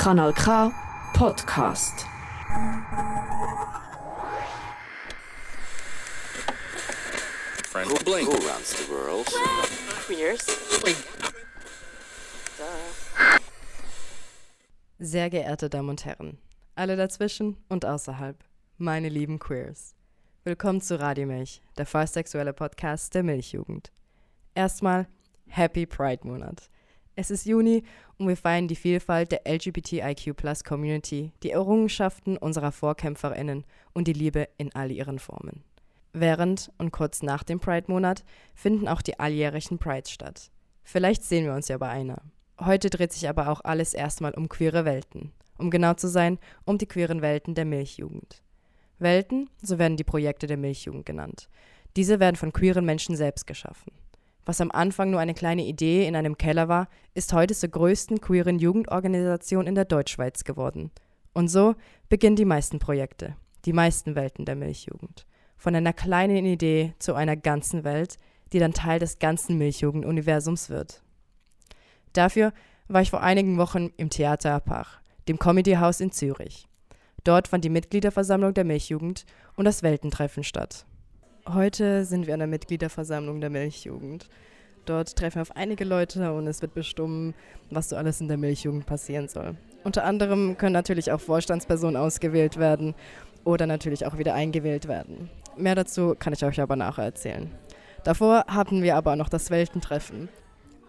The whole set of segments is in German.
Kanal K Podcast. Who, blink. Who runs the world? Queers. Sehr geehrte Damen und Herren, alle dazwischen und außerhalb, meine lieben Queers. Willkommen zu Radio Milch, der vollsexuelle Podcast der Milchjugend. Erstmal Happy Pride Monat. Es ist Juni und wir feiern die Vielfalt der LGBTIQ-Plus-Community, die Errungenschaften unserer VorkämpferInnen und die Liebe in all ihren Formen. Während und kurz nach dem Pride-Monat finden auch die alljährlichen Prides statt. Vielleicht sehen wir uns ja bei einer. Heute dreht sich aber auch alles erstmal um queere Welten. Um genau zu sein, um die queeren Welten der Milchjugend. Welten, so werden die Projekte der Milchjugend genannt. Diese werden von queeren Menschen selbst geschaffen. Was am Anfang nur eine kleine Idee in einem Keller war, ist heute zur größten queeren Jugendorganisation in der Deutschschweiz geworden. Und so beginnen die meisten Projekte, die meisten Welten der Milchjugend. Von einer kleinen Idee zu einer ganzen Welt, die dann Teil des ganzen Milchjugenduniversums wird. Dafür war ich vor einigen Wochen im Theater Apach, dem Comedyhaus in Zürich. Dort fand die Mitgliederversammlung der Milchjugend und das Weltentreffen statt. Heute sind wir an der Mitgliederversammlung der Milchjugend. Dort treffen wir auf einige Leute und es wird bestimmt, was so alles in der Milchjugend passieren soll. Unter anderem können natürlich auch Vorstandspersonen ausgewählt werden oder natürlich auch wieder eingewählt werden. Mehr dazu kann ich euch aber nachher erzählen. Davor hatten wir aber noch das Weltentreffen.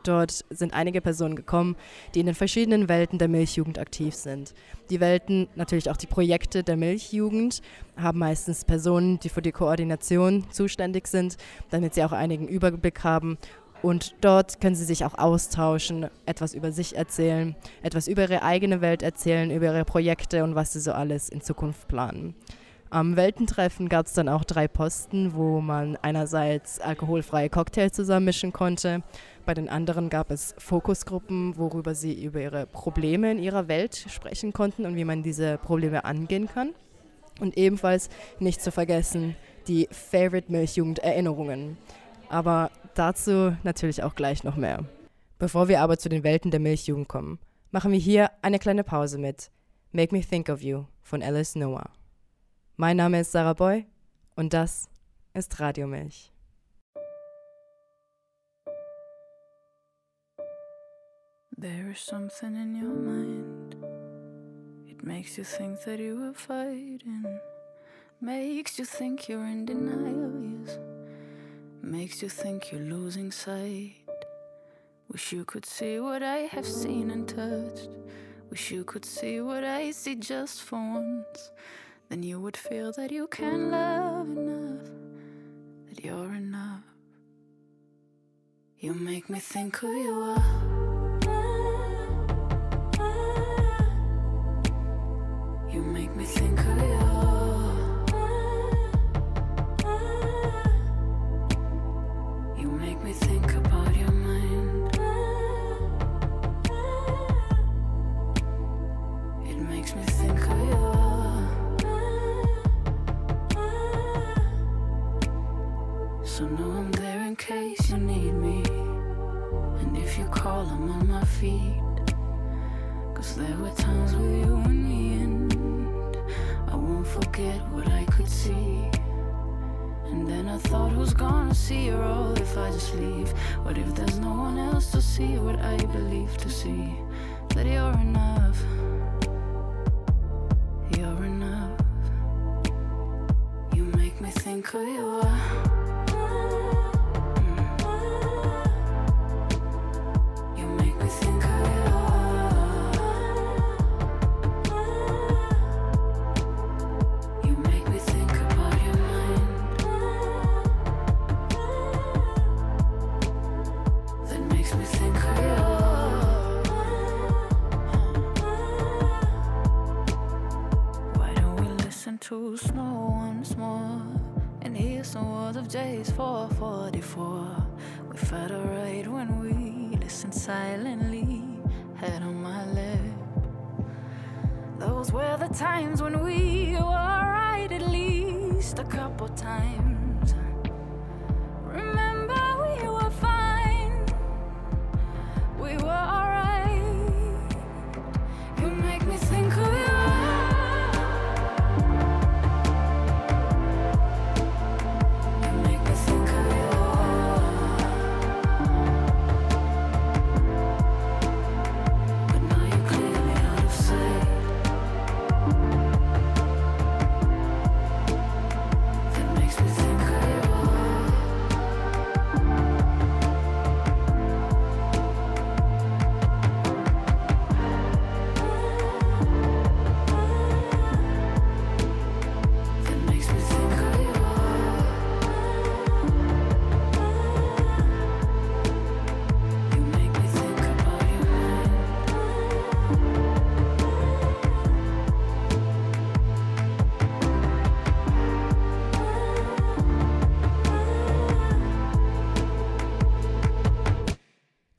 Dort sind einige Personen gekommen, die in den verschiedenen Welten der Milchjugend aktiv sind. Die Welten, natürlich auch die Projekte der Milchjugend, haben meistens Personen, die für die Koordination zuständig sind, damit sie auch einigen Überblick haben. Und dort können sie sich auch austauschen, etwas über sich erzählen, etwas über ihre eigene Welt erzählen, über ihre Projekte und was sie so alles in Zukunft planen. Am Weltentreffen gab es dann auch drei Posten, wo man einerseits alkoholfreie Cocktails zusammenmischen konnte. Bei den anderen gab es Fokusgruppen, worüber sie über ihre Probleme in ihrer Welt sprechen konnten und wie man diese Probleme angehen kann. Und ebenfalls nicht zu vergessen die Favorite Milchjugend Erinnerungen. Aber dazu natürlich auch gleich noch mehr. Bevor wir aber zu den Welten der Milchjugend kommen, machen wir hier eine kleine Pause mit Make Me Think of You von Alice Noah. Mein Name ist Sarah Boy und das ist Radio Milch. There is something in your mind. It makes you think that you are fighting. Makes you think you're in denial. Makes you think you're losing sight. Wish you could see what I have seen and touched. Wish you could see what I see just for once. Then you would feel that you can love enough, that you're enough. You make me think who you are. You make me think who you are. Makes me think who you. So know I'm there in case you need me. And if you call, I'm on my feet. Cause there were times with you in the end. I won't forget what I could see. And then I thought, who's gonna see her all if I just leave? What if there's no one else to see what I believe to see? That you're enough. Make me think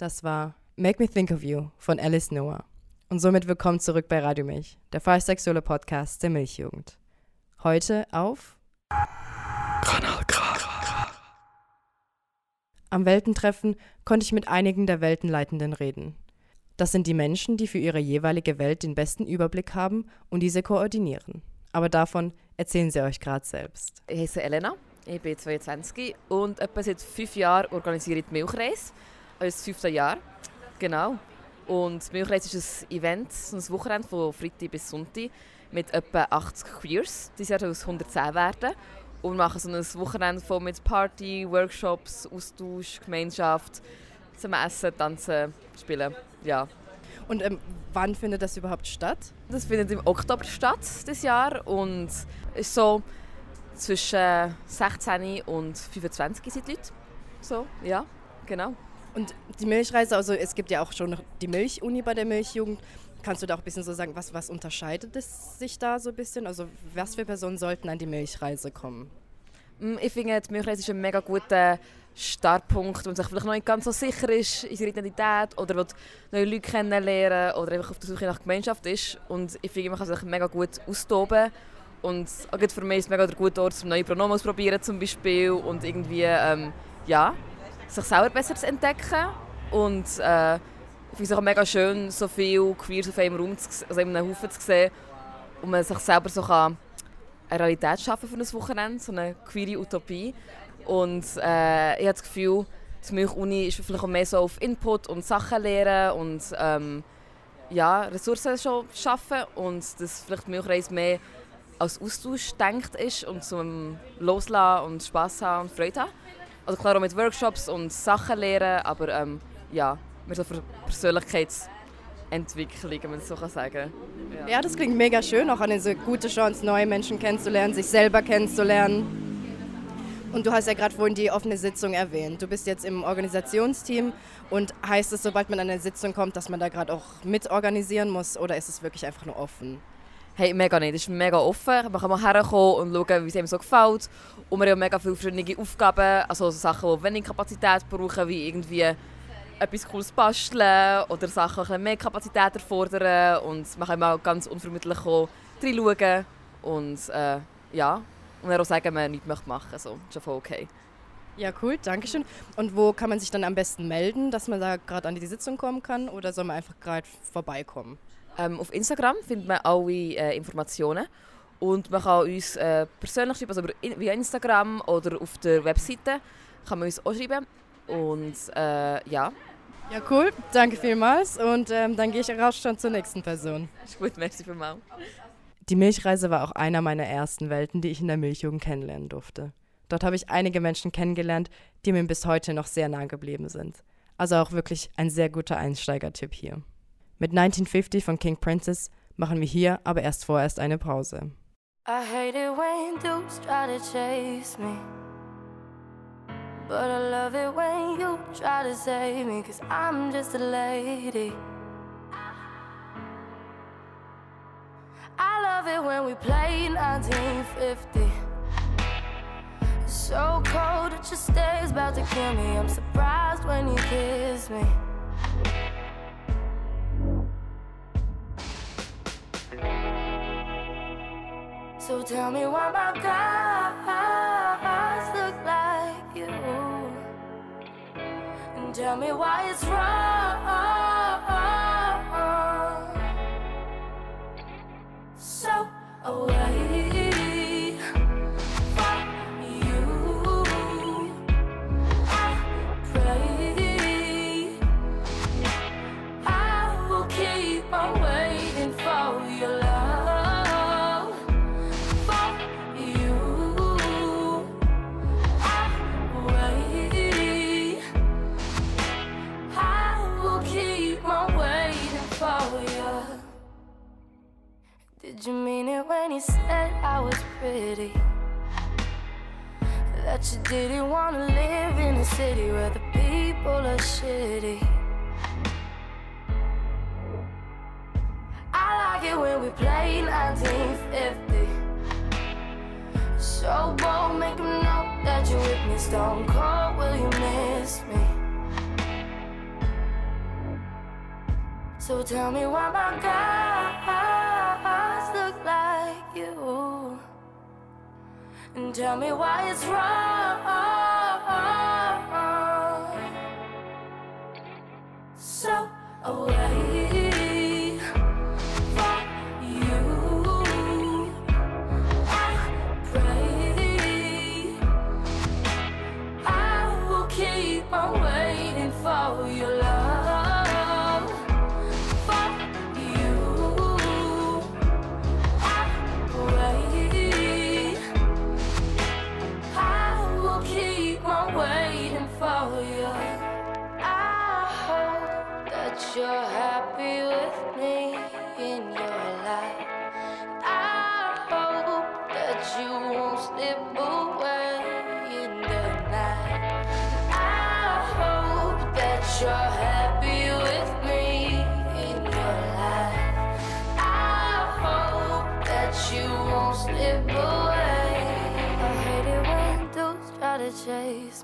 Das war Make Me Think of You von Alice Noah. Und somit willkommen zurück bei Radio Milch, der freisexuelle Podcast der Milchjugend. Heute auf Kanal K. Am Weltentreffen konnte ich mit einigen der Weltenleitenden reden. Das sind die Menschen, die für ihre jeweilige Welt den besten Überblick haben und diese koordinieren. Aber davon erzählen sie euch gerade selbst. Ich heiße Elena, ich bin 22 und etwa seit fünf Jahren organisiere ich die Milchreise. Das fünfte Jahr, genau. Und die Milchreise ist ein Event, ein Wochenende von Freitag bis Sonntag mit etwa 80 Queers. Dieses Jahr soll es 110 werden. Und wir machen so ein Wochenende voll mit Party, Workshops, Austausch, Gemeinschaft, zum Essen, Tanzen, Spielen. Ja. Und ähm, wann findet das überhaupt statt? Das findet im Oktober statt, dieses Jahr. Und ist so zwischen 16 und 25 sind die Leute. So, ja, genau. Und die Milchreise, also es gibt ja auch schon die Milchuni bei der Milchjugend. Kannst du da auch ein bisschen so sagen, was, was unterscheidet es sich da so ein bisschen? Also was für Personen sollten an die Milchreise kommen? Mm, Ich finde, die Milchreise ist ein mega guter Startpunkt, wenn man sich vielleicht noch nicht ganz so sicher ist in seiner Identität oder will neue Leute kennenlernen oder einfach auf der Suche nach Gemeinschaft ist. Und ich finde, man kann sich mega gut austoben. Und auch für mich ist es mega der gute Ort, um neue Pronomen auszuprobieren zum Beispiel und irgendwie, ähm, ja, sich selber besser zu entdecken. Und äh, ich finde es auch mega schön, so viel Queers auf einem Raum, zu, also in einem Haufen zu sehen und man sich selber so kann eine Realität schaffen für ein Wochenende, so eine queere Utopie. Und äh, ich habe das Gefühl, die Milch-Uni ist vielleicht auch mehr so auf Input und Sachen lernen und ähm, ja, Ressourcen schon schaffen und dass vielleicht die Milchreise mehr als Austausch denkt ist und zum Loslassen und Spass haben und Freude haben. Also klar auch mit Workshops und Sachen lernen, aber ähm, ja, mehr so Persönlichkeitsentwicklung, wenn man so kann sagen Ja, das klingt mega schön, auch eine so gute Chance, neue Menschen kennenzulernen, sich selber kennenzulernen. Und du hast ja gerade vorhin die offene Sitzung erwähnt. Du bist jetzt im Organisationsteam und heißt es, sobald man an eine Sitzung kommt, dass man da gerade auch mitorganisieren muss oder ist es wirklich einfach nur offen? Hey, mega nicht. Es ist mega offen. Man kann mal herkommen und schauen, wie es einem so gefällt. Und wir haben mega viele verschiedene Aufgaben, also so Sachen, die wenig Kapazität brauchen, wie irgendwie etwas Cooles basteln oder Sachen, die mehr Kapazität erfordern. Und man kann auch ganz unvermittlich auch reinschauen und äh, ja, und dann auch sagen, man nichts machen möchte. So, ist ja voll okay. Ja, cool, danke schön. Und wo kann man sich dann am besten melden, dass man da gerade an die Sitzung kommen kann oder soll man einfach gerade vorbeikommen? Ähm, auf Instagram findet man alle äh, Informationen. Und man kann uns äh, persönlich schreiben, also via Instagram oder auf der Webseite kann man uns auch schreiben. Und äh, ja, Ja, cool, danke vielmals und ähm, dann gehe ich raus schon zur nächsten Person. ist gut, merci vielmals. Die Milchreise war auch einer meiner ersten Welten, die ich in der Milchjugend kennenlernen durfte. Dort habe ich einige Menschen kennengelernt, die mir bis heute noch sehr nah geblieben sind. Also auch wirklich ein sehr guter Einsteigertipp hier. Mit 1950 von King Princess machen wir hier aber erst vorerst eine Pause. I hate it when dudes try to chase me. But I love it when you try to save me, cause I'm just a lady. I love it when we play 1950. It's so cold, it just stays about to kill me. I'm surprised when you kiss me. So tell me why my guys look like you. And tell me why it's wrong. So away Did you mean it when you said I was pretty? That you didn't want to live in a city where the people are shitty. I like it when we play 1950. So bold, make make 'em know that you're with me. Stone cold, will you miss me? So tell me why my guys And tell me why it's wrong. So away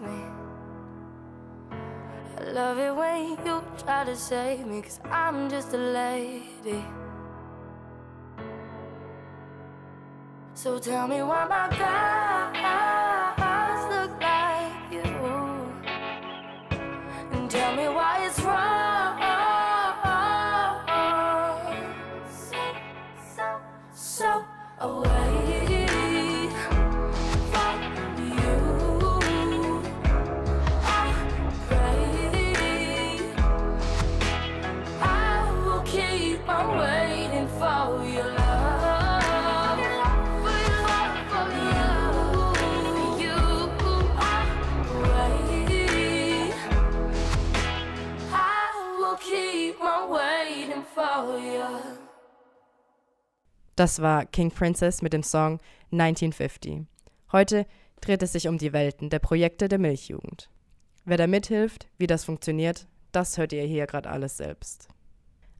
me. I love it when you try to save me, cause I'm just a lady. So tell me why my guys Das war King Princess mit dem Song 1950. Heute dreht es sich um die Welten der Projekte der Milchjugend. Wer da mithilft, wie das funktioniert, das hört ihr hier gerade alles selbst.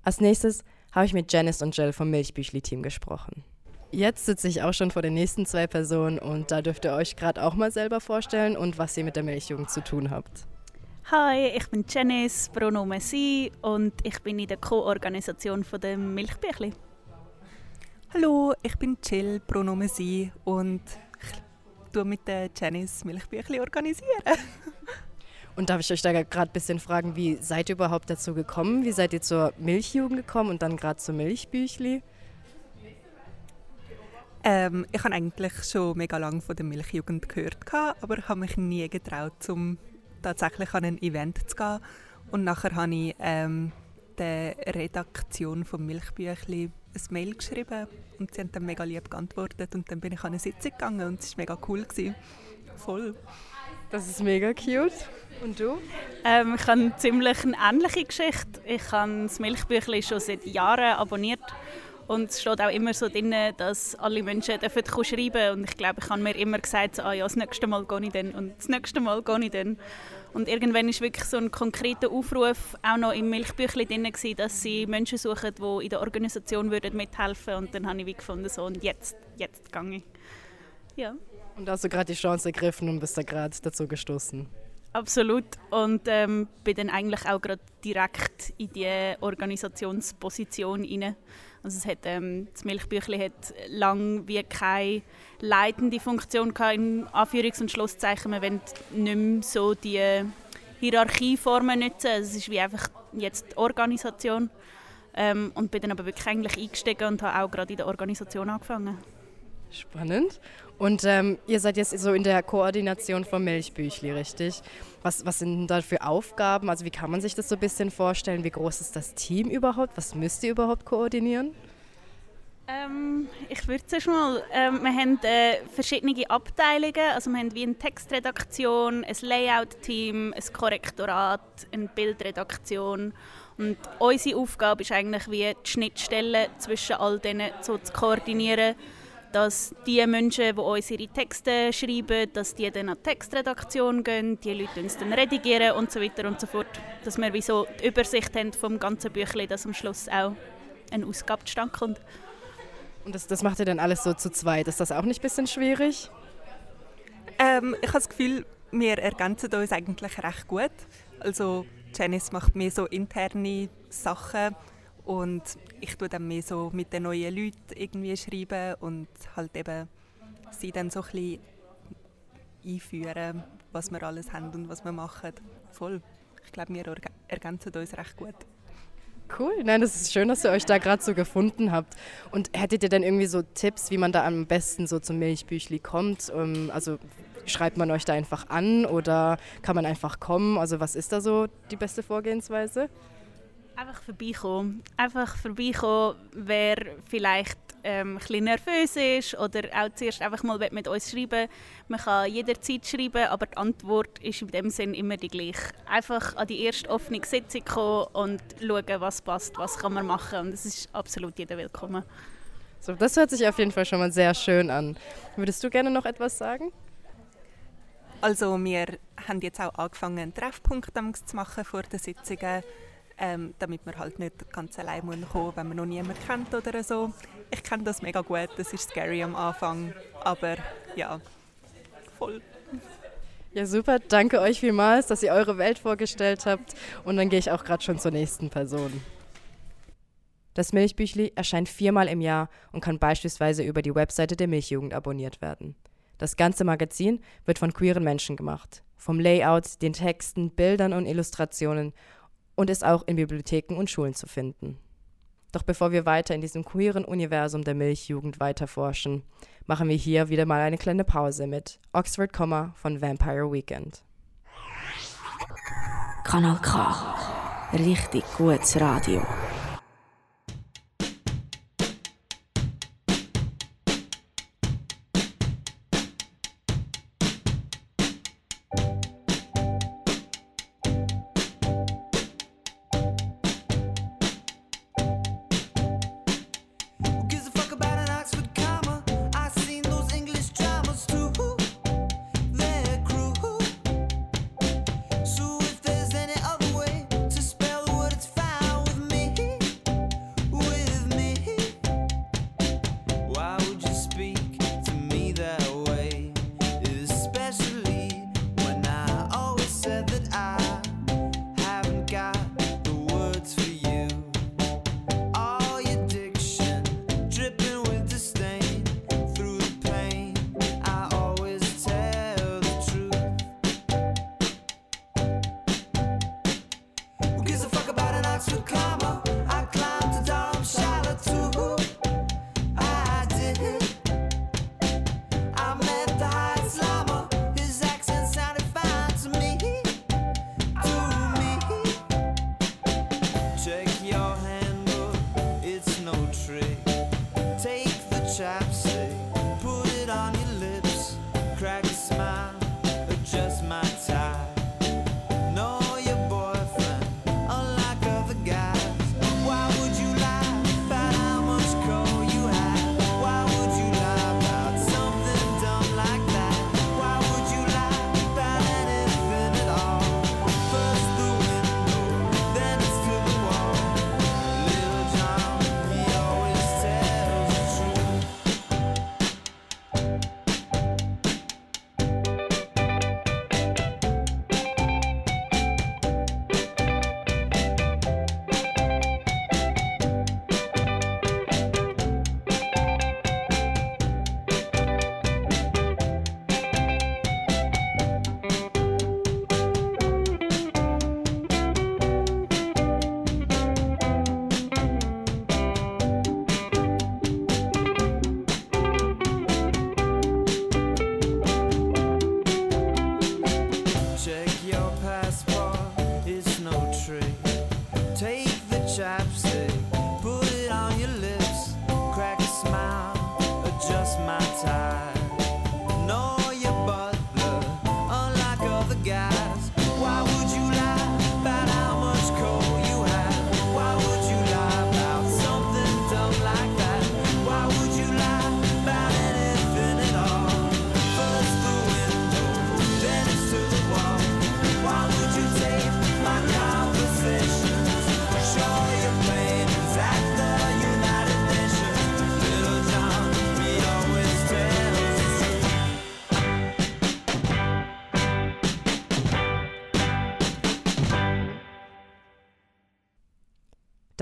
Als nächstes habe ich mit Janice und Jill vom Milchbüchli-Team gesprochen. Jetzt sitze ich auch schon vor den nächsten zwei Personen und da dürft ihr euch gerade auch mal selber vorstellen und was ihr mit der Milchjugend zu tun habt. Hi, ich bin Janice, Pronomen sie und ich bin in der Co-Organisation von dem Milchbüchli. Hallo, ich bin Jill, Pronomen sie und ich tue mit der Janice Milchbüchli organisieren. Und darf ich euch da gerade ein bisschen fragen, wie seid ihr überhaupt dazu gekommen? Wie seid ihr zur Milchjugend gekommen und dann gerade zur Milchbüchli? Ähm, ich habe eigentlich schon mega lange von der Milchjugend gehört, aber habe mich nie getraut, um tatsächlich an ein Event zu gehen. Und nachher habe ich ähm, der Redaktion vom Milchbüchli ein Mail geschrieben und sie haben dann mega lieb geantwortet und dann bin ich an eine Sitzung gegangen und es war mega cool. Gewesen. Voll. Das ist mega cute. Und du? Ähm, ich habe ziemlich eine ähnliche Geschichte. Ich habe das Milchbüchli schon seit Jahren abonniert und es steht auch immer so drin, dass alle Menschen dürfen schreiben dürfen. Und ich glaube, ich habe mir immer gesagt, ah, ja, das nächste Mal gehe ich dann und das nächste Mal gehe ich dann. Und irgendwann ist wirklich so ein konkreter Aufruf auch noch im Milchbüchli drin, gewesen, dass sie Menschen suchen, die in der Organisation würden mithelfen würden. Und dann habe ich wie gefunden, so, und jetzt, jetzt gehe ich. Ja. Und hast du gerade die Chance ergriffen und bist da gerade dazu gestoßen? Absolut. Und ähm, bin dann eigentlich auch gerade direkt in die Organisationsposition rein. Also es hat, ähm, das Milchbüchli hat lange wie keine leitende Funktion gehabt, in Anführungs- und Schlusszeichen. Wir wollen nicht mehr so die Hierarchieformen nutzen. Also es ist wie einfach jetzt die Organisation. Ähm, und bin dann aber wirklich eigentlich eingestiegen und habe auch gerade in der Organisation angefangen. Spannend. Und ähm, ihr seid jetzt so in der Koordination vom Milchbüchli, richtig? Was, was sind da für Aufgaben? Also wie kann man sich das so ein bisschen vorstellen? Wie groß ist das Team überhaupt? Was müsst ihr überhaupt koordinieren? Ähm, ich würde zuerst mal, ähm, wir haben äh, verschiedene Abteilungen, also wir haben wie eine Textredaktion, ein Layout-Team, ein Korrektorat, eine Bildredaktion und unsere Aufgabe ist eigentlich wie die Schnittstelle zwischen all denen so zu koordinieren, dass die Menschen, die uns ihre Texte schreiben, dass die dann an die Textredaktion gehen, die Leute uns dann redigieren und so weiter und so fort, dass wir wie so die Übersicht haben vom ganzen Büchlein, dass am Schluss auch eine Ausgabe zustande kommt. Und das, das macht ihr dann alles so zu zweit. Ist das auch nicht ein bisschen schwierig? Ähm, ich habe das Gefühl, wir ergänzen uns eigentlich recht gut. Also Janice macht mehr so interne Sachen Und ich tue dann mehr so mit den neuen Leuten irgendwie schreiben und halt eben sie dann so ein bisschen einführen, was wir alles haben und was wir machen. Voll. Ich glaube, wir ergänzen uns recht gut. Cool, nein, das ist schön, dass ihr euch da gerade so gefunden habt. Und hättet ihr denn irgendwie so Tipps, wie man da am besten so zum Milchbüchli kommt? Ähm, also schreibt man euch da einfach an oder kann man einfach kommen? Also was ist da so die beste Vorgehensweise? Einfach vorbeikommen. Einfach vorbeikommen, wer vielleicht ähm, ein bisschen nervös ist oder auch zuerst einfach mal mit uns schreiben Man kann jederzeit schreiben, aber die Antwort ist in dem Sinn immer die gleiche. Einfach an die erste offene Sitzung kommen und schauen, was passt, was kann man machen. Und es ist absolut jeder willkommen. So, das hört sich auf jeden Fall schon mal sehr schön an. Würdest du gerne noch etwas sagen? Also wir haben jetzt auch angefangen, einen Treffpunkt zu machen vor den Sitzungen ähm, damit man halt nicht ganz allein kommen muss, wenn man noch niemanden kennt oder so. Ich kenne das mega gut, das ist scary am Anfang, aber ja, voll. Ja, super. Danke euch vielmals, dass ihr eure Welt vorgestellt habt. Und dann gehe ich auch gerade schon zur nächsten Person. Das Milchbüchli erscheint viermal im Jahr und kann beispielsweise über die Webseite der Milchjugend abonniert werden. Das ganze Magazin wird von queeren Menschen gemacht. Vom Layout, den Texten, Bildern und Illustrationen und ist auch in Bibliotheken und Schulen zu finden. Doch bevor wir weiter in diesem queeren Universum der Milchjugend weiterforschen, machen wir hier wieder mal eine kleine Pause mit Oxford von Vampire Weekend. Kanal K. Richtig gutes Radio.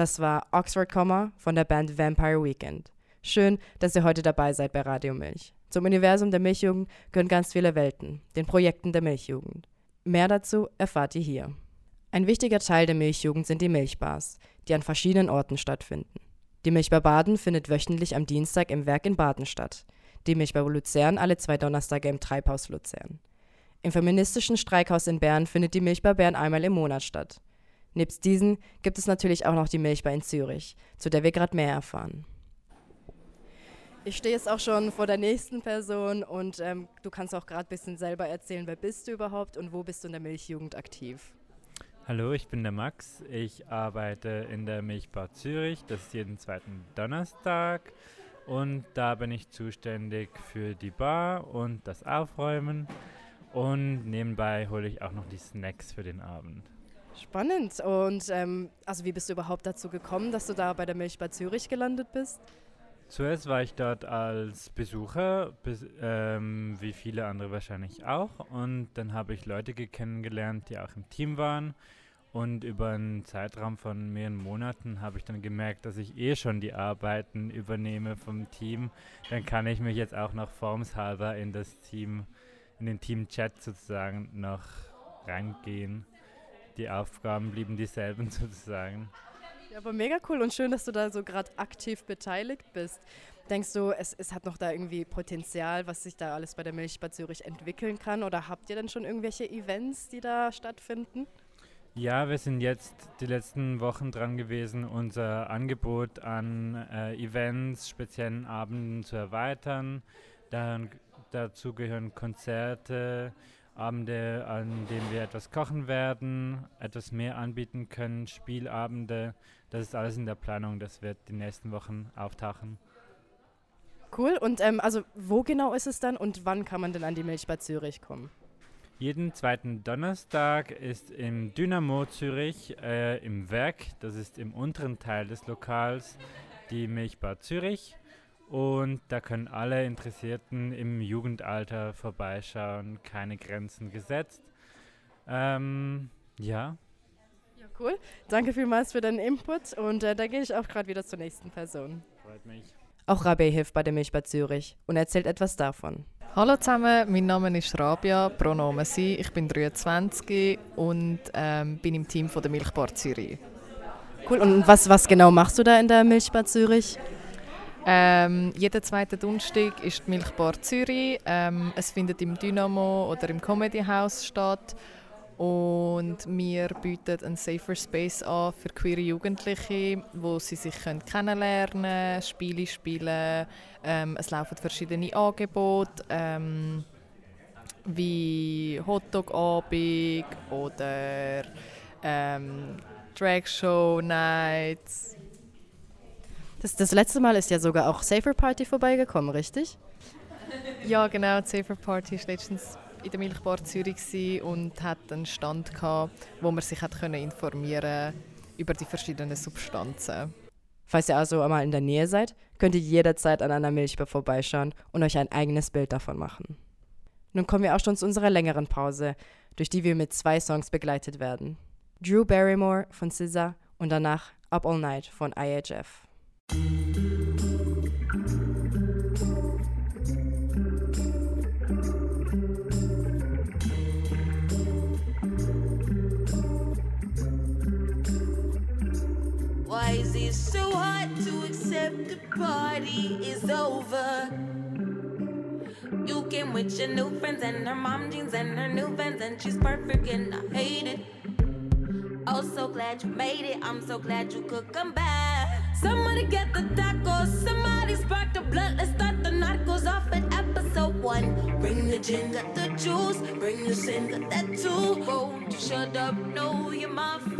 Das war Oxford Comma von der Band Vampire Weekend. Schön, dass ihr heute dabei seid bei Radio Milch. Zum Universum der Milchjugend gehören ganz viele Welten, den Projekten der Milchjugend. Mehr dazu erfahrt ihr hier. Ein wichtiger Teil der Milchjugend sind die Milchbars, die an verschiedenen Orten stattfinden. Die Milchbar Baden findet wöchentlich am Dienstag im Werk in Baden statt. Die Milchbar Luzern alle zwei Donnerstage im Treibhaus Luzern. Im feministischen Streikhaus in Bern findet die Milchbar Bern einmal im Monat statt. Nebst diesen gibt es natürlich auch noch die Milchbar in Zürich, zu der wir gerade mehr erfahren. Ich stehe jetzt auch schon vor der nächsten Person und ähm, du kannst auch gerade ein bisschen selber erzählen, wer bist du überhaupt und wo bist du in der Milchjugend aktiv? Hallo, ich bin der Max. Ich arbeite in der Milchbar Zürich. Das ist jeden zweiten Donnerstag. Und da bin ich zuständig für die Bar und das Aufräumen. Und nebenbei hole ich auch noch die Snacks für den Abend. Spannend. Und ähm, also wie bist du überhaupt dazu gekommen, dass du da bei der Milchbar Zürich gelandet bist? Zuerst war ich dort als Besucher, bis, ähm, wie viele andere wahrscheinlich auch. Und dann habe ich Leute kennengelernt, die auch im Team waren. Und über einen Zeitraum von mehreren Monaten habe ich dann gemerkt, dass ich eh schon die Arbeiten übernehme vom Team. Dann kann ich mich jetzt auch noch formshalber in das Team, in den Team-Chat sozusagen noch reingehen. Die Aufgaben blieben dieselben sozusagen. Ja, aber mega cool und schön, dass du da so gerade aktiv beteiligt bist. Denkst du, es, es hat noch da irgendwie Potenzial, was sich da alles bei der Milchbar Zürich entwickeln kann? Oder habt ihr denn schon irgendwelche Events, die da stattfinden? Ja, wir sind jetzt die letzten Wochen dran gewesen, unser Angebot an äh, Events, speziellen Abenden zu erweitern. Dann, dazu gehören Konzerte, Abende, an denen wir etwas kochen werden, etwas mehr anbieten können, Spielabende. Das ist alles in der Planung, das wird die nächsten Wochen auftauchen. Cool. Und ähm, also wo genau ist es dann und wann kann man denn an die Milchbar Zürich kommen? Jeden zweiten Donnerstag ist im Dynamo Zürich äh, im Werk, das ist im unteren Teil des Lokals, die Milchbar Zürich. Und da können alle Interessierten im Jugendalter vorbeischauen, keine Grenzen gesetzt. Ähm, ja. Ja, cool. Danke vielmals für deinen Input und äh, da gehe ich auch gerade wieder zur nächsten Person. Freut mich. Auch Rabia hilft bei der Milchbar Zürich und erzählt etwas davon. Hallo zusammen, mein Name ist Rabia, Pronomen sie. Ich bin 23 und ähm, bin im Team von der Milchbar Zürich. Cool. Und was, was genau machst du da in der Milchbar Zürich? Ähm, jeden zweiten Donnerstag ist die Milchbar Zürich. Ähm, es findet im Dynamo oder im Comedy House statt. Und wir bieten einen Safer Space an für queere Jugendliche, wo sie sich kennenlernen können, Spiele spielen. Ähm, es laufen verschiedene Angebote, ähm, wie Hotdog-Abend oder ähm, Drag Show Nights. Das, das letzte Mal ist ja sogar auch Safer Party vorbeigekommen, richtig? Ja, genau. Die Safer Party war letztens in der Milchbar Zürich und hat einen Stand gehabt, wo man sich hat können informieren über die verschiedenen Substanzen. Falls ihr also einmal in der Nähe seid, könnt ihr jederzeit an einer Milchbar vorbeischauen und euch ein eigenes Bild davon machen. Nun kommen wir auch schon zu unserer längeren Pause, durch die wir mit zwei Songs begleitet werden. Drew Barrymore von SZA und danach Up All Night von IHF. Why is it so hard to accept the party is over? You came with your new friends and her mom jeans and her new vans and she's perfect and I hate it. Oh, so glad you made it. I'm so glad you could come back. Somebody get the tacos. Somebody spark the blood. Let's start the narcos off at episode one. Bring the gin, got the juice. Bring the sin, got that too. Won't you shut up? No, you're my favorite.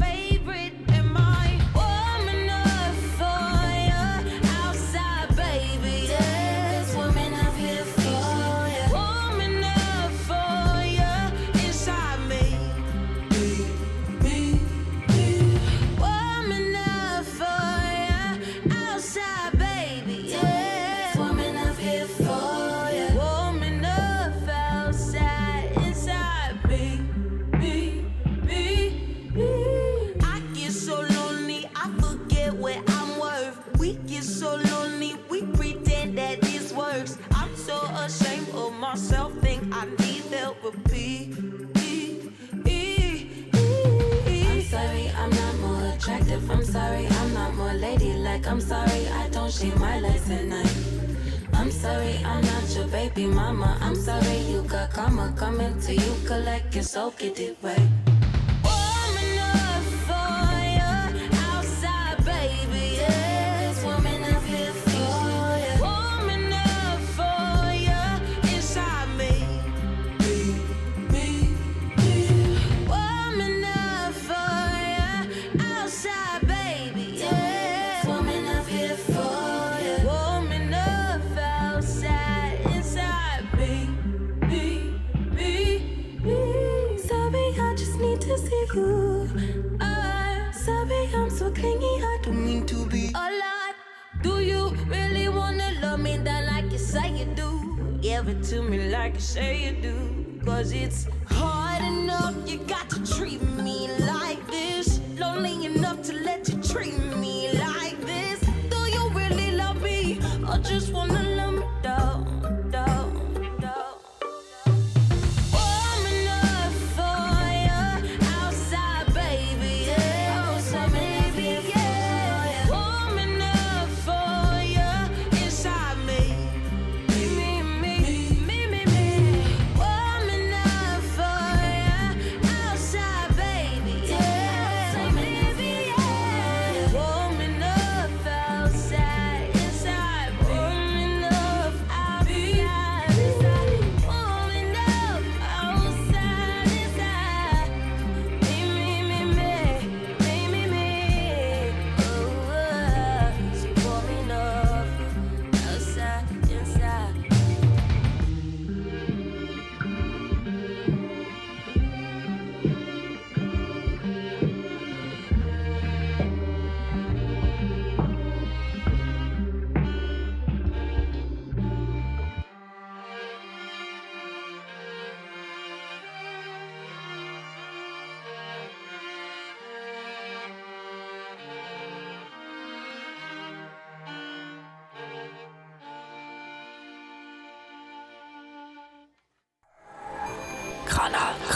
I'm sorry, I'm not more ladylike. I'm sorry, I don't shave my legs at night. I'm sorry, I'm not your baby mama. I'm sorry, you got karma coming to you. Collect your soul, get it right. な。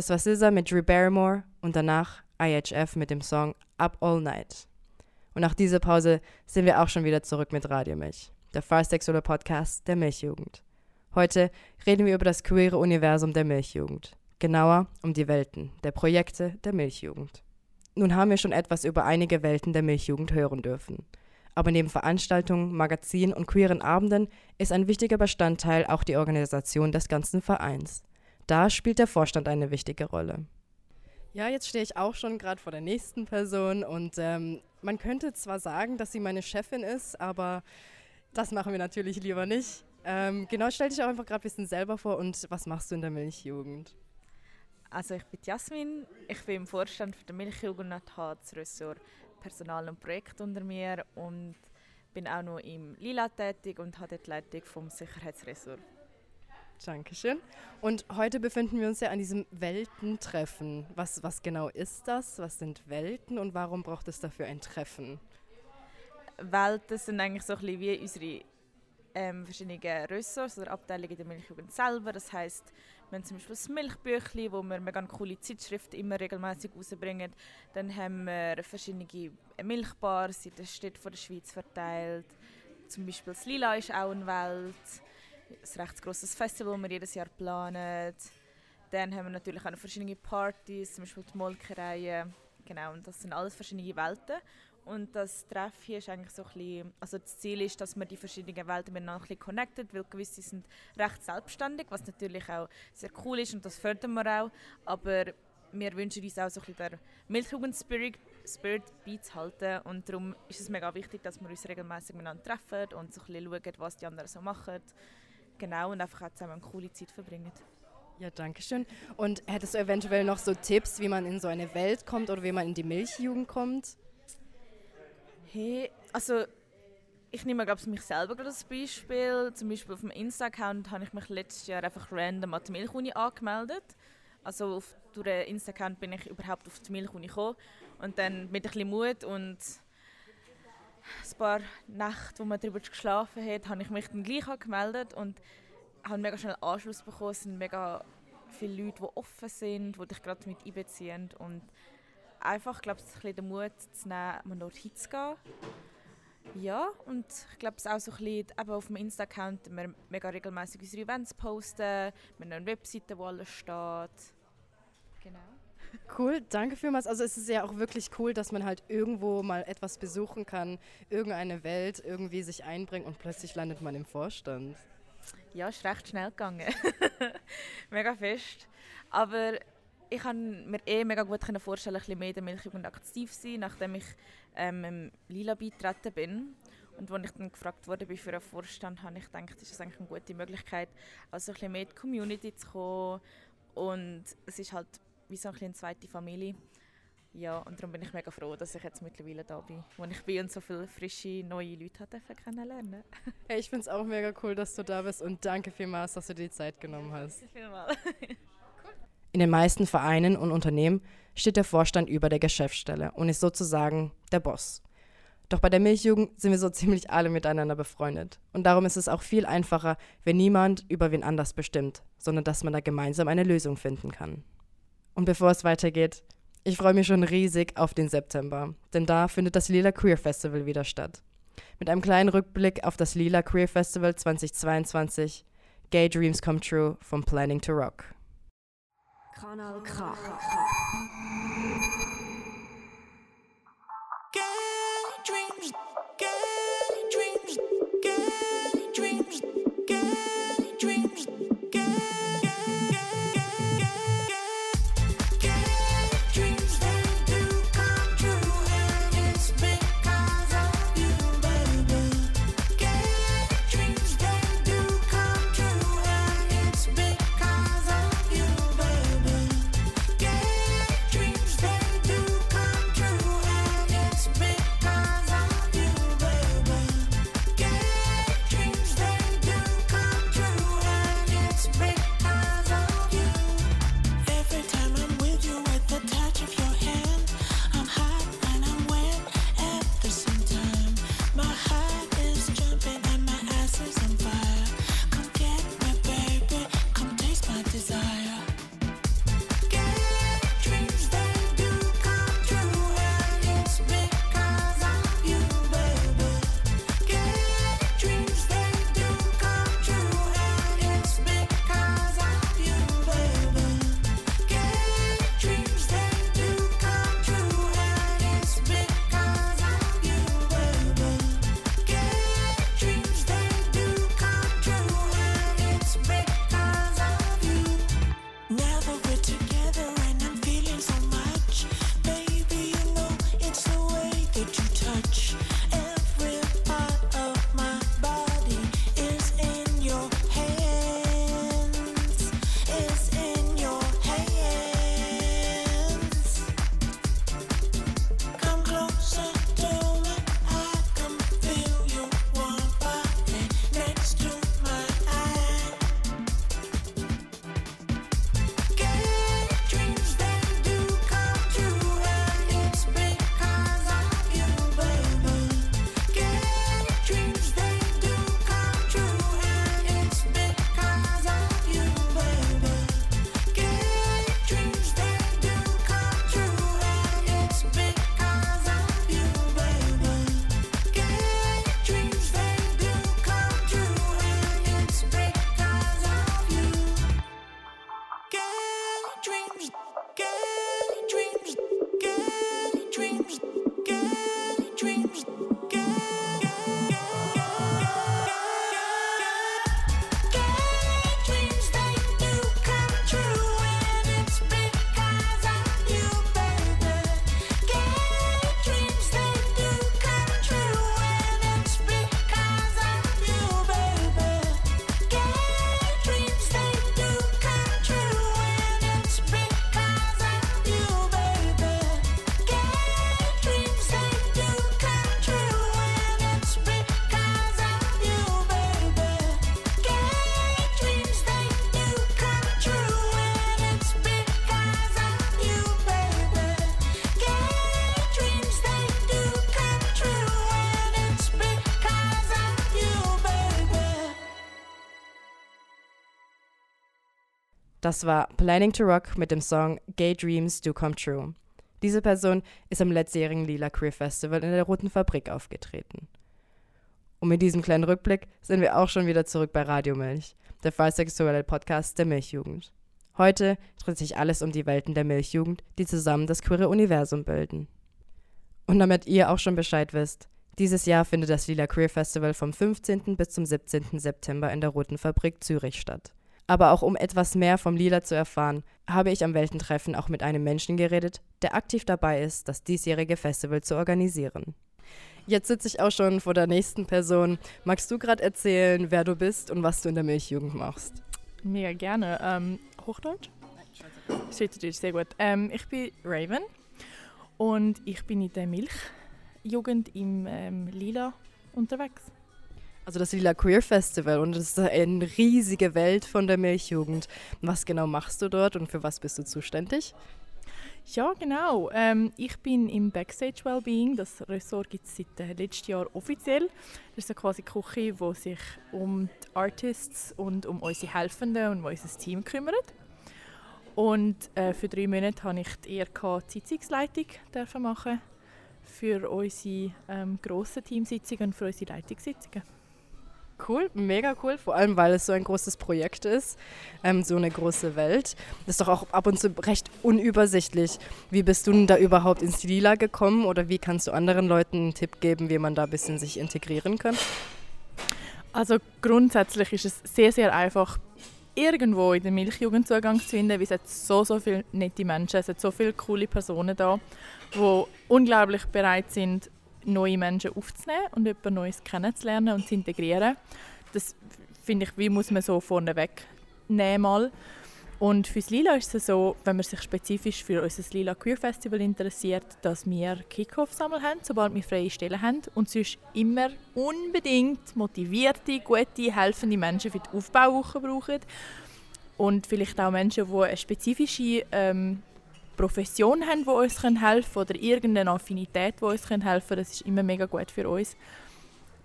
Das war SZA mit Drew Barrymore und danach IHF mit dem Song Up All Night. Und nach dieser Pause sind wir auch schon wieder zurück mit Radio Milch, der sexuelle Podcast der Milchjugend. Heute reden wir über das queere Universum der Milchjugend. Genauer um die Welten der Projekte der Milchjugend. Nun haben wir schon etwas über einige Welten der Milchjugend hören dürfen. Aber neben Veranstaltungen, Magazinen und queeren Abenden ist ein wichtiger Bestandteil auch die Organisation des ganzen Vereins. Da spielt der Vorstand eine wichtige Rolle. Ja, jetzt stehe ich auch schon gerade vor der nächsten Person und ähm, man könnte zwar sagen, dass sie meine Chefin ist, aber das machen wir natürlich lieber nicht. Ähm, genau, stell dich auch einfach gerade ein bisschen selber vor und was machst du in der Milchjugend? Also ich bin Jasmin, ich bin im Vorstand für der Milchjugend und habe das Ressort Personal und Projekt unter mir und bin auch noch im Lila tätig und habe die Leitung vom Sicherheitsressort. Dankeschön. Und heute befinden wir uns ja an diesem Weltentreffen. Was, was genau ist das? Was sind Welten und warum braucht es dafür ein Treffen? Welten sind eigentlich so ein bisschen wie unsere ähm, verschiedenen Ressorts oder Abteilungen der Milchjugend selber. Das heisst, wir haben zum Beispiel das Milchbüchli, wo wir mega coole Zeitschriften immer regelmäßig rausbringen. Dann haben wir verschiedene Milchbars in den Städten von der Schweiz verteilt. Zum Beispiel das Lila ist auch eine Welt. Ein recht grosses Festival, das wir jedes Jahr planen. Dann haben wir natürlich auch noch verschiedene Partys, zum Beispiel die Molkereien. Genau, und das sind alles verschiedene Welten. Und das Treff hier ist eigentlich so ein bisschen, also das Ziel ist, dass man die verschiedenen Welten miteinander ein bisschen connected, weil gewisse sind recht selbstständig, was natürlich auch sehr cool ist und das fördern wir auch. Aber wir wünschen uns auch so ein bisschen der Milchjugend-Spirit Spirit beizuhalten und darum ist es mega wichtig, dass wir uns regelmäßig miteinander treffen und so ein bisschen schauen, was die anderen so machen. Genau, und einfach auch zusammen eine coole Zeit verbringen. Ja, danke schön. Und hättest du eventuell noch so Tipps, wie man in so eine Welt kommt oder wie man in die Milchjugend kommt? Hey, also ich nehme glaube mich selber gerade als Beispiel. Zum Beispiel auf dem Insta-Account habe ich mich letztes Jahr einfach random an die Milchuni angemeldet. Also auf, durch den Insta-Account bin ich überhaupt auf die Milchuni gekommen. Und dann mit ein bisschen Mut und ein paar Nächte, wo man darüber geschlafen hat, habe ich mich dann gleich angemeldet und habe mega schnell Anschluss bekommen. Es sind mega viele Leute, die offen sind, die dich gerade mit einbeziehen und einfach, glaube ich, ein den Mut zu nehmen, mal dort hinzugehen. Ja, und ich glaube, es auch so ein bisschen, auf dem Insta-Account, wir mega regelmäßig unsere Events posten, wir haben eine Webseite, wo alles steht. Genau. Cool, danke vielmals. Also es ist ja auch wirklich cool, dass man halt irgendwo mal etwas besuchen kann, irgendeine Welt irgendwie sich einbringt und plötzlich landet man im Vorstand. Ja, ist recht schnell gegangen. mega fest. Aber ich kann mir eh mega gut vorstellen, ein bisschen mehr in der Milchjugend aktiv zu sein, nachdem ich ähm, im Lila beitreten bin. Und als ich dann gefragt wurde bin für einen Vorstand, habe ich gedacht, das ist eigentlich eine gute Möglichkeit, also ein bisschen mehr in die Community zu kommen. Und es ist halt wie so ein eine zweite Familie. Ja, und darum bin ich mega froh, dass ich jetzt mittlerweile da bin, wo ich bin und so viele frische, neue Leute durfte kennenlernen Hey, ich finde es auch mega cool, dass du da bist und danke vielmals, dass du dir die Zeit genommen hast. Vielmals. In den meisten Vereinen und Unternehmen steht der Vorstand über der Geschäftsstelle und ist sozusagen der Boss. Doch bei der Milchjugend sind wir so ziemlich alle miteinander befreundet. Und darum ist es auch viel einfacher, wenn niemand über wen anders bestimmt, sondern dass man da gemeinsam eine Lösung finden kann. Und bevor es weitergeht, ich freue mich schon riesig auf den September, denn da findet das Lila Queer Festival wieder statt. Mit einem kleinen Rückblick auf das Lila Queer Festival 2022, Gay Dreams Come True from Planning to Rock. Kanal K. Das war Planning to Rock mit dem Song Gay Dreams Do Come True. Diese Person ist am letztjährigen Lila Queer Festival in der Roten Fabrik aufgetreten. Und mit diesem kleinen Rückblick sind wir auch schon wieder zurück bei Radio Milch, der bisexuelle Podcast der Milchjugend. Heute dreht sich alles um die Welten der Milchjugend, die zusammen das queere Universum bilden. Und damit ihr auch schon Bescheid wisst, dieses Jahr findet das Lila Queer Festival vom 15. bis zum 17. September in der Roten Fabrik Zürich statt. Aber auch um etwas mehr vom Lila zu erfahren, habe ich am Weltentreffen auch mit einem Menschen geredet, der aktiv dabei ist, das diesjährige Festival zu organisieren. Jetzt sitze ich auch schon vor der nächsten Person. Magst du gerade erzählen, wer du bist und was du in der Milchjugend machst? Mega gerne. Ähm, Hochdeutsch? Schweizerdeutsch, sehr gut. Ähm, ich bin Raven und ich bin in der Milchjugend im ähm, Lila unterwegs. Also das Lila Queer Festival und das ist eine riesige Welt von der Milchjugend. Was genau machst du dort und für was bist du zuständig? Ja, genau. Ähm, ich bin im Backstage Wellbeing. Das Ressort gibt es seit äh, letztem Jahr offiziell. Das ist so quasi Küche, die sich um die Artists und um unsere Helfenden und um unser Team kümmert. Und äh, für drei Monate habe ich die ERK Sitzungsleitung machen für unsere ähm, grossen Teamsitzungen und für unsere Leitungssitzungen. Cool, mega cool, vor allem weil es so ein großes Projekt ist, ähm, so eine große Welt. Das ist doch auch ab und zu recht unübersichtlich. Wie bist du denn da überhaupt ins Lila gekommen oder wie kannst du anderen Leuten einen Tipp geben, wie man da ein bisschen sich integrieren kann? Also grundsätzlich ist es sehr, sehr einfach, irgendwo in der Milchjugend Zugang zu finden, weil es hat so, so viele nette Menschen, es hat so viele coole Personen da, die unglaublich bereit sind, neue Menschen aufzunehmen und etwas Neues kennenzulernen und zu integrieren. Das finde ich, wie muss man so vorneweg nehmen mal. Und für das Lila ist es so, wenn man sich spezifisch für unser Lila Queer Festival interessiert, dass wir Kick-Off-Sammel haben, sobald wir freie Stellen haben. Und sonst immer unbedingt motivierte, gute, helfende Menschen für die Aufbauwoche brauchen. Und vielleicht auch Menschen, die eine spezifische ähm, Profession haben, die uns helfen können oder irgendeine Affinität, die uns helfen können. Das ist immer mega gut für uns.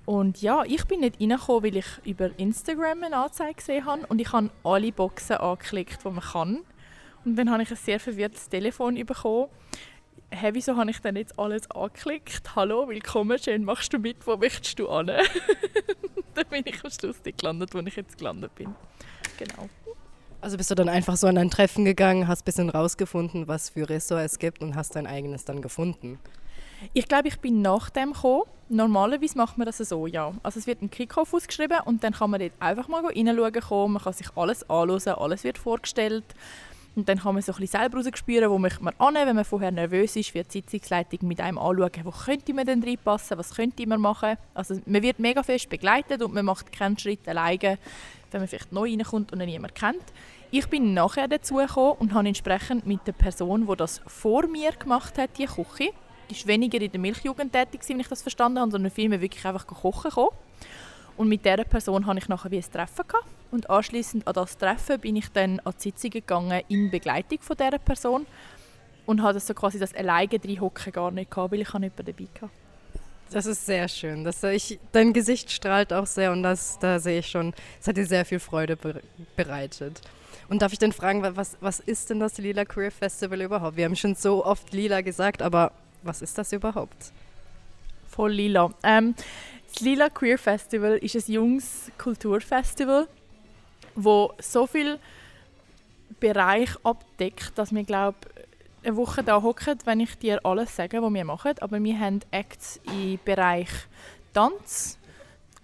Und ja, ich bin nicht reingekommen, weil ich über Instagram eine Anzeige gesehen habe und ich habe alle Boxen angeklickt, die man kann. Und dann habe ich ein sehr verwirrtes Telefon bekommen. Hey, wieso habe ich denn jetzt alles angeklickt? Hallo, willkommen, schön, machst du mit, wo möchtest du an? dann bin ich am Schluss gelandet, wo ich jetzt gelandet bin. Genau. Also bist du dann einfach so an ein Treffen gegangen, hast ein bisschen rausgefunden, was für Ressort es gibt und hast dein eigenes dann gefunden? Ich glaube, ich bin nach dem gekommen. Normalerweise macht man das so, ja. Also es wird ein Kickoff ausgeschrieben und dann kann man dort einfach mal reinschauen man kann sich alles anschauen, alles wird vorgestellt. Und dann kann man so ein bisschen selber rausspüren, wo möchte man an, wenn man vorher nervös ist, wird die Sitzungsleitung mit einem anschauen, wo könnte man denn reinpassen, was könnte man machen. Also man wird mega fest begleitet und man macht keinen Schritt alleine, wenn man vielleicht neu reinkommt und niemand kennt. Ich bin nachher dazu gekommen und habe entsprechend mit der Person, die das vor mir gemacht hat, die Küche, die ist weniger in der Milchjugend tätig, wenn ich das verstanden habe, sondern vielmehr wirklich einfach kochen gekommen. Und mit dieser Person hatte ich nachher wie ein Treffen. Gehabt. Und anschließend an das Treffen bin ich dann an die Sitzung gegangen in Begleitung von dieser Person und hatte so quasi das alleine hocken gar nicht gehabt, weil ich nicht dabei hatte. Das ist sehr schön. Das, ich, dein Gesicht strahlt auch sehr und das, da sehe ich schon, es hat dir sehr viel Freude bereitet. Und darf ich denn fragen, was, was ist denn das Lila Queer Festival überhaupt? Wir haben schon so oft Lila gesagt, aber was ist das überhaupt? Voll lila. Ähm, das Lila Queer Festival ist ein junges Kulturfestival, wo so viel Bereich abdeckt, dass wir glaube eine Woche da hocken, wenn ich dir alles sage, was wir machen. Aber wir haben Acts im Bereich Tanz,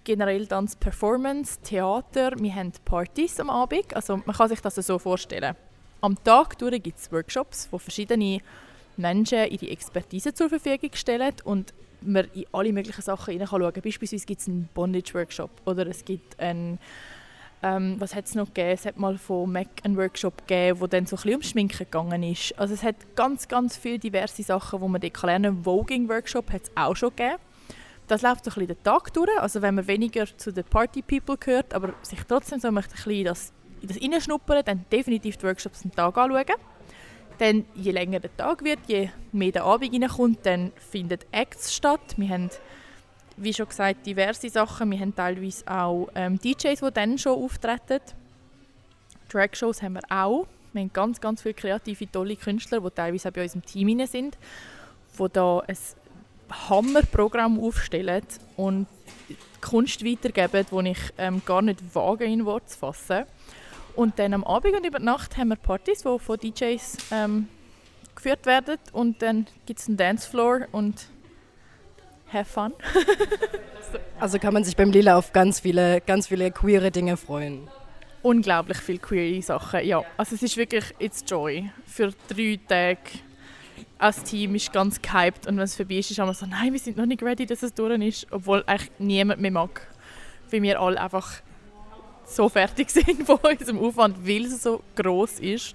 generell Tanz, Performance, Theater. Wir haben Partys am Abend. Also man kann sich das so vorstellen. Am Tag gibt es Workshops, wo verschiedene Menschen ihre Expertise zur Verfügung stellen und man in alle möglichen Sachen hinein kann Beispielsweise gibt es einen Bondage-Workshop oder es gibt einen ähm, was hat es noch gegeben? Es hat mal von Mac einen Workshop gegeben, wo dann so ein bisschen um Schminken gegangen ist. Also es hat ganz, ganz viele diverse Sachen, die man dort lernen kann. Voging-Workshop hat es auch schon gegeben. Das läuft so ein bisschen den Tag durch. Also wenn man weniger zu den Party-People gehört, aber sich trotzdem so möchte ein bisschen das, das reinschnuppern, dann definitiv die Workshops am Tag anschauen. Dann, je länger der Tag wird, je mehr der Abend reinkommt, dann finden Acts statt. Wir haben, wie schon gesagt, diverse Sachen. Wir haben teilweise auch ähm, DJs, die dann schon auftreten. Drag-Shows haben wir auch. Wir haben ganz, ganz viele kreative, tolle Künstler, die teilweise auch bei uns im Team sind, die da ein Hammerprogramm aufstellen und Kunst weitergeben, die ich ähm, gar nicht wage, in Worte zu fassen. Und dann am Abend und über die Nacht haben wir Partys, die von DJs ähm, geführt werden. Und dann gibt es einen Dancefloor und have fun. also kann man sich beim Lila auf ganz viele, ganz viele queere Dinge freuen. Unglaublich viele queere Sachen, ja. Also es ist wirklich, it's joy. Für drei Tage als Team ist ganz gehypt und wenn es vorbei ist, ist immer so, nein, wir sind noch nicht ready, dass es durch ist. Obwohl eigentlich niemand mehr mag. Weil wir alle einfach so fertig sind von unserem Aufwand, weil es so groß ist.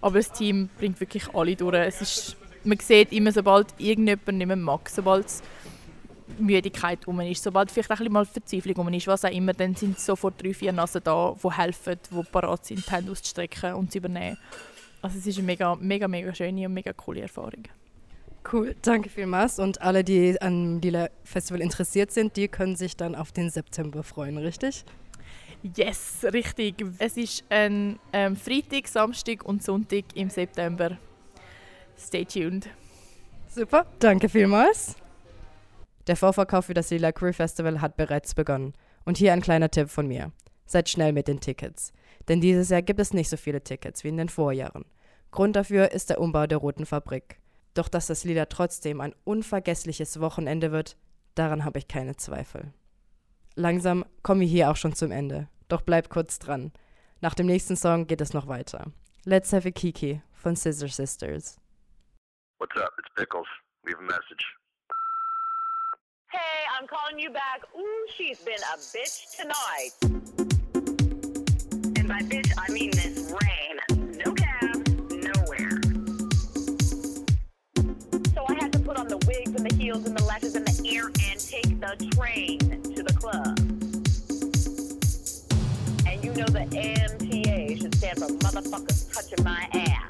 Aber das Team bringt wirklich alle durch. Es ist, man sieht immer, sobald irgendjemand nicht mehr mag, sobald Müdigkeit um ist, sobald vielleicht bisschen mal Verzweiflung um ist, was auch immer, dann sind sofort drei, vier Nasen da, die helfen, die parat sind, die Hände auszustrecken und zu übernehmen. Also es ist eine mega, mega, mega schöne und mega coole Erfahrung. Cool, danke vielmals. Und alle, die am Lila Festival interessiert sind, die können sich dann auf den September freuen, richtig? Yes, richtig. Es ist ein ähm, Freitag, Samstag und Sonntag im September. Stay tuned. Super, danke vielmals. Der Vorverkauf für das Lila Queer Festival hat bereits begonnen. Und hier ein kleiner Tipp von mir. Seid schnell mit den Tickets. Denn dieses Jahr gibt es nicht so viele Tickets wie in den Vorjahren. Grund dafür ist der Umbau der Roten Fabrik. Doch dass das Lila trotzdem ein unvergessliches Wochenende wird, daran habe ich keine Zweifel. Langsam kommen wir hier auch schon zum Ende. Doch bleibt kurz dran. Nach dem nächsten Song geht es noch weiter. Let's Have a Kiki von Scissor Sisters. What's up? It's Pickles. Leave a message. Hey, I'm calling you back. Ooh, she's been a bitch tonight. By bitch, I mean this rain. No cab, nowhere. So I had to put on the wigs and the heels and the lashes and the and take the train to the club. And you know the MTA should stand for motherfuckers touching my ass.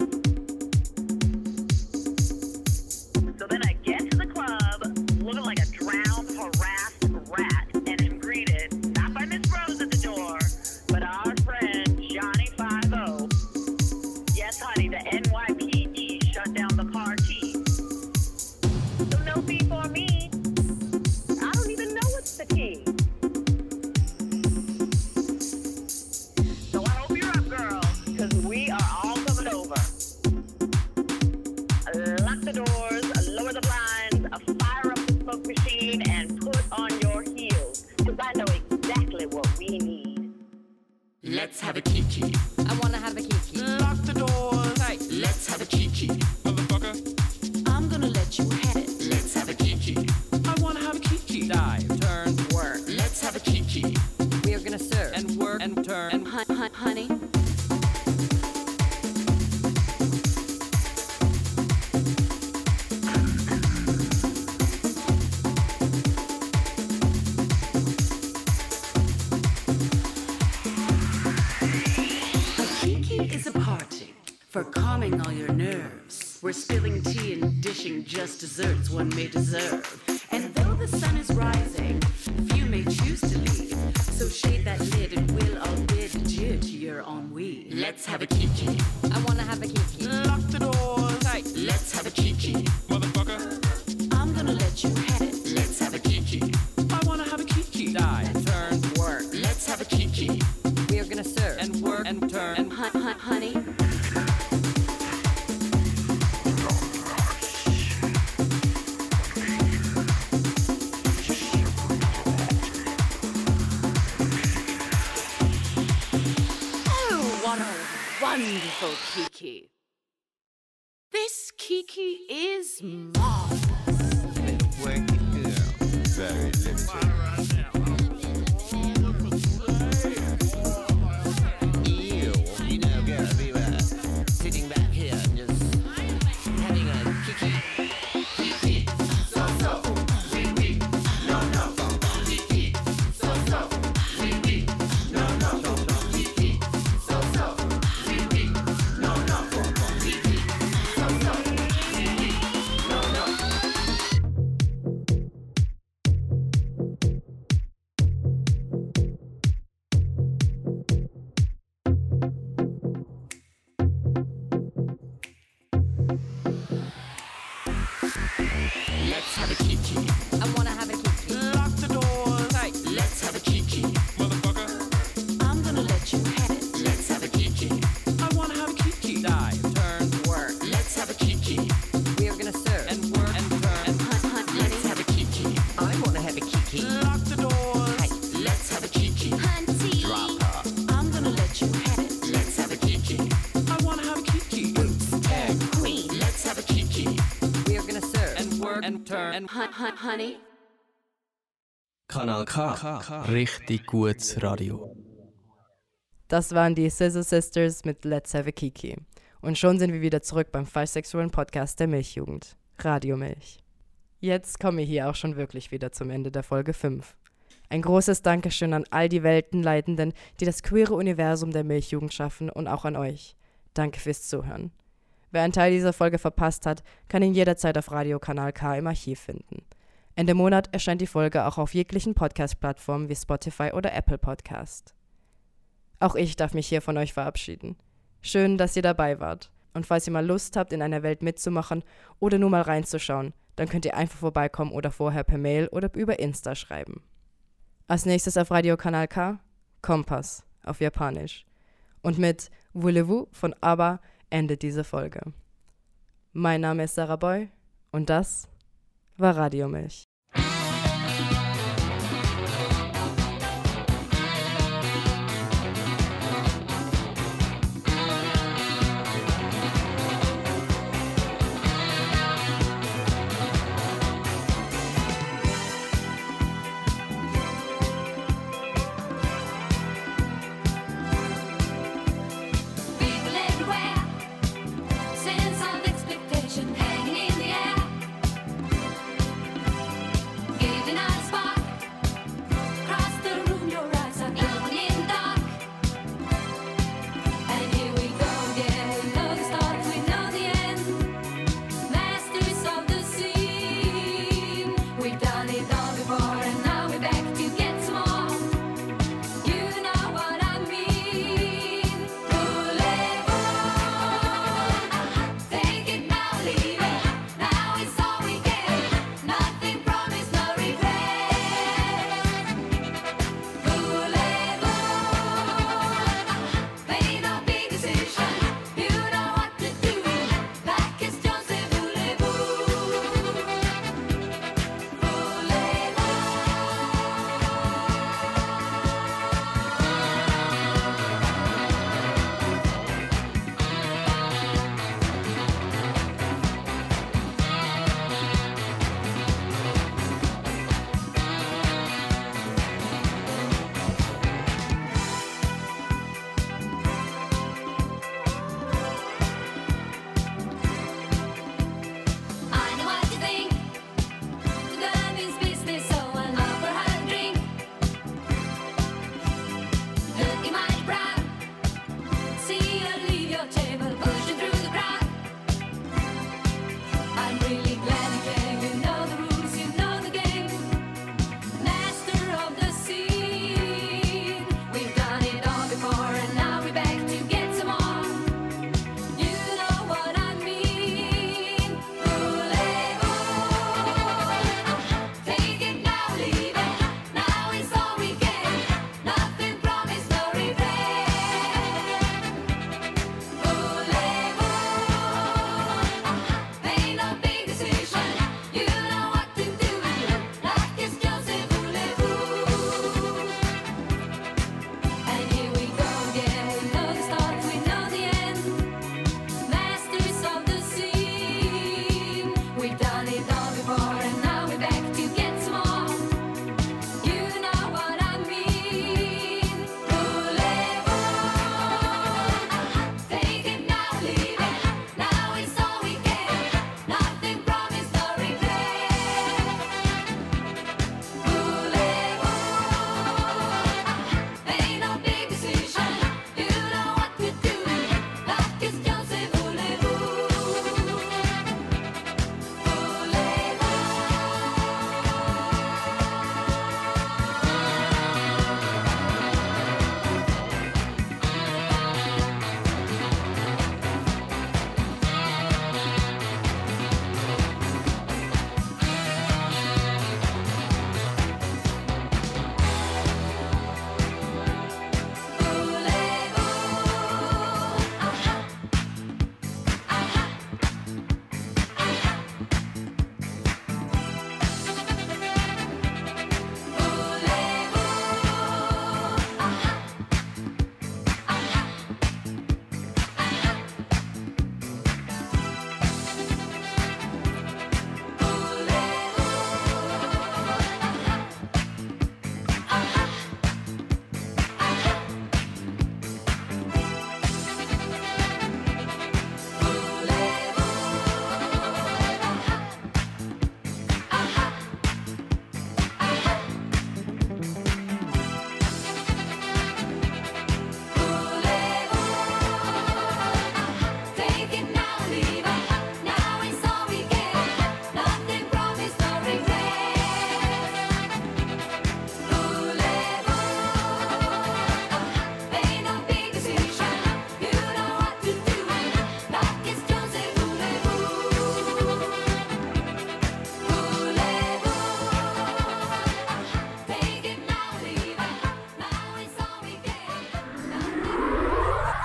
And honey. Kanal K. Richtig gutes Radio. Das waren die Scissor Sisters mit Let's Have a Kiki. Und schon sind wir wieder zurück beim bisexuellen Podcast der Milchjugend, Radio Milch. Jetzt kommen wir hier auch schon wirklich wieder zum Ende der Folge 5. Ein großes Dankeschön an all die Weltenleitenden, die das queere Universum der Milchjugend schaffen und auch an euch. Danke fürs Zuhören. Wer einen Teil dieser Folge verpasst hat, kann ihn jederzeit auf Radiokanal K im Archiv finden. Ende Monat erscheint die Folge auch auf jeglichen Podcast-Plattformen wie Spotify oder Apple Podcast. Auch ich darf mich hier von euch verabschieden. Schön, dass ihr dabei wart. Und falls ihr mal Lust habt, in einer Welt mitzumachen oder nur mal reinzuschauen, dann könnt ihr einfach vorbeikommen oder vorher per Mail oder über Insta schreiben. Als nächstes auf Radiokanal K Kompass auf Japanisch. Und mit Voulez-vous von ABBA endet diese Folge. Mein Name ist Sarah Boy und das war Radiomilch.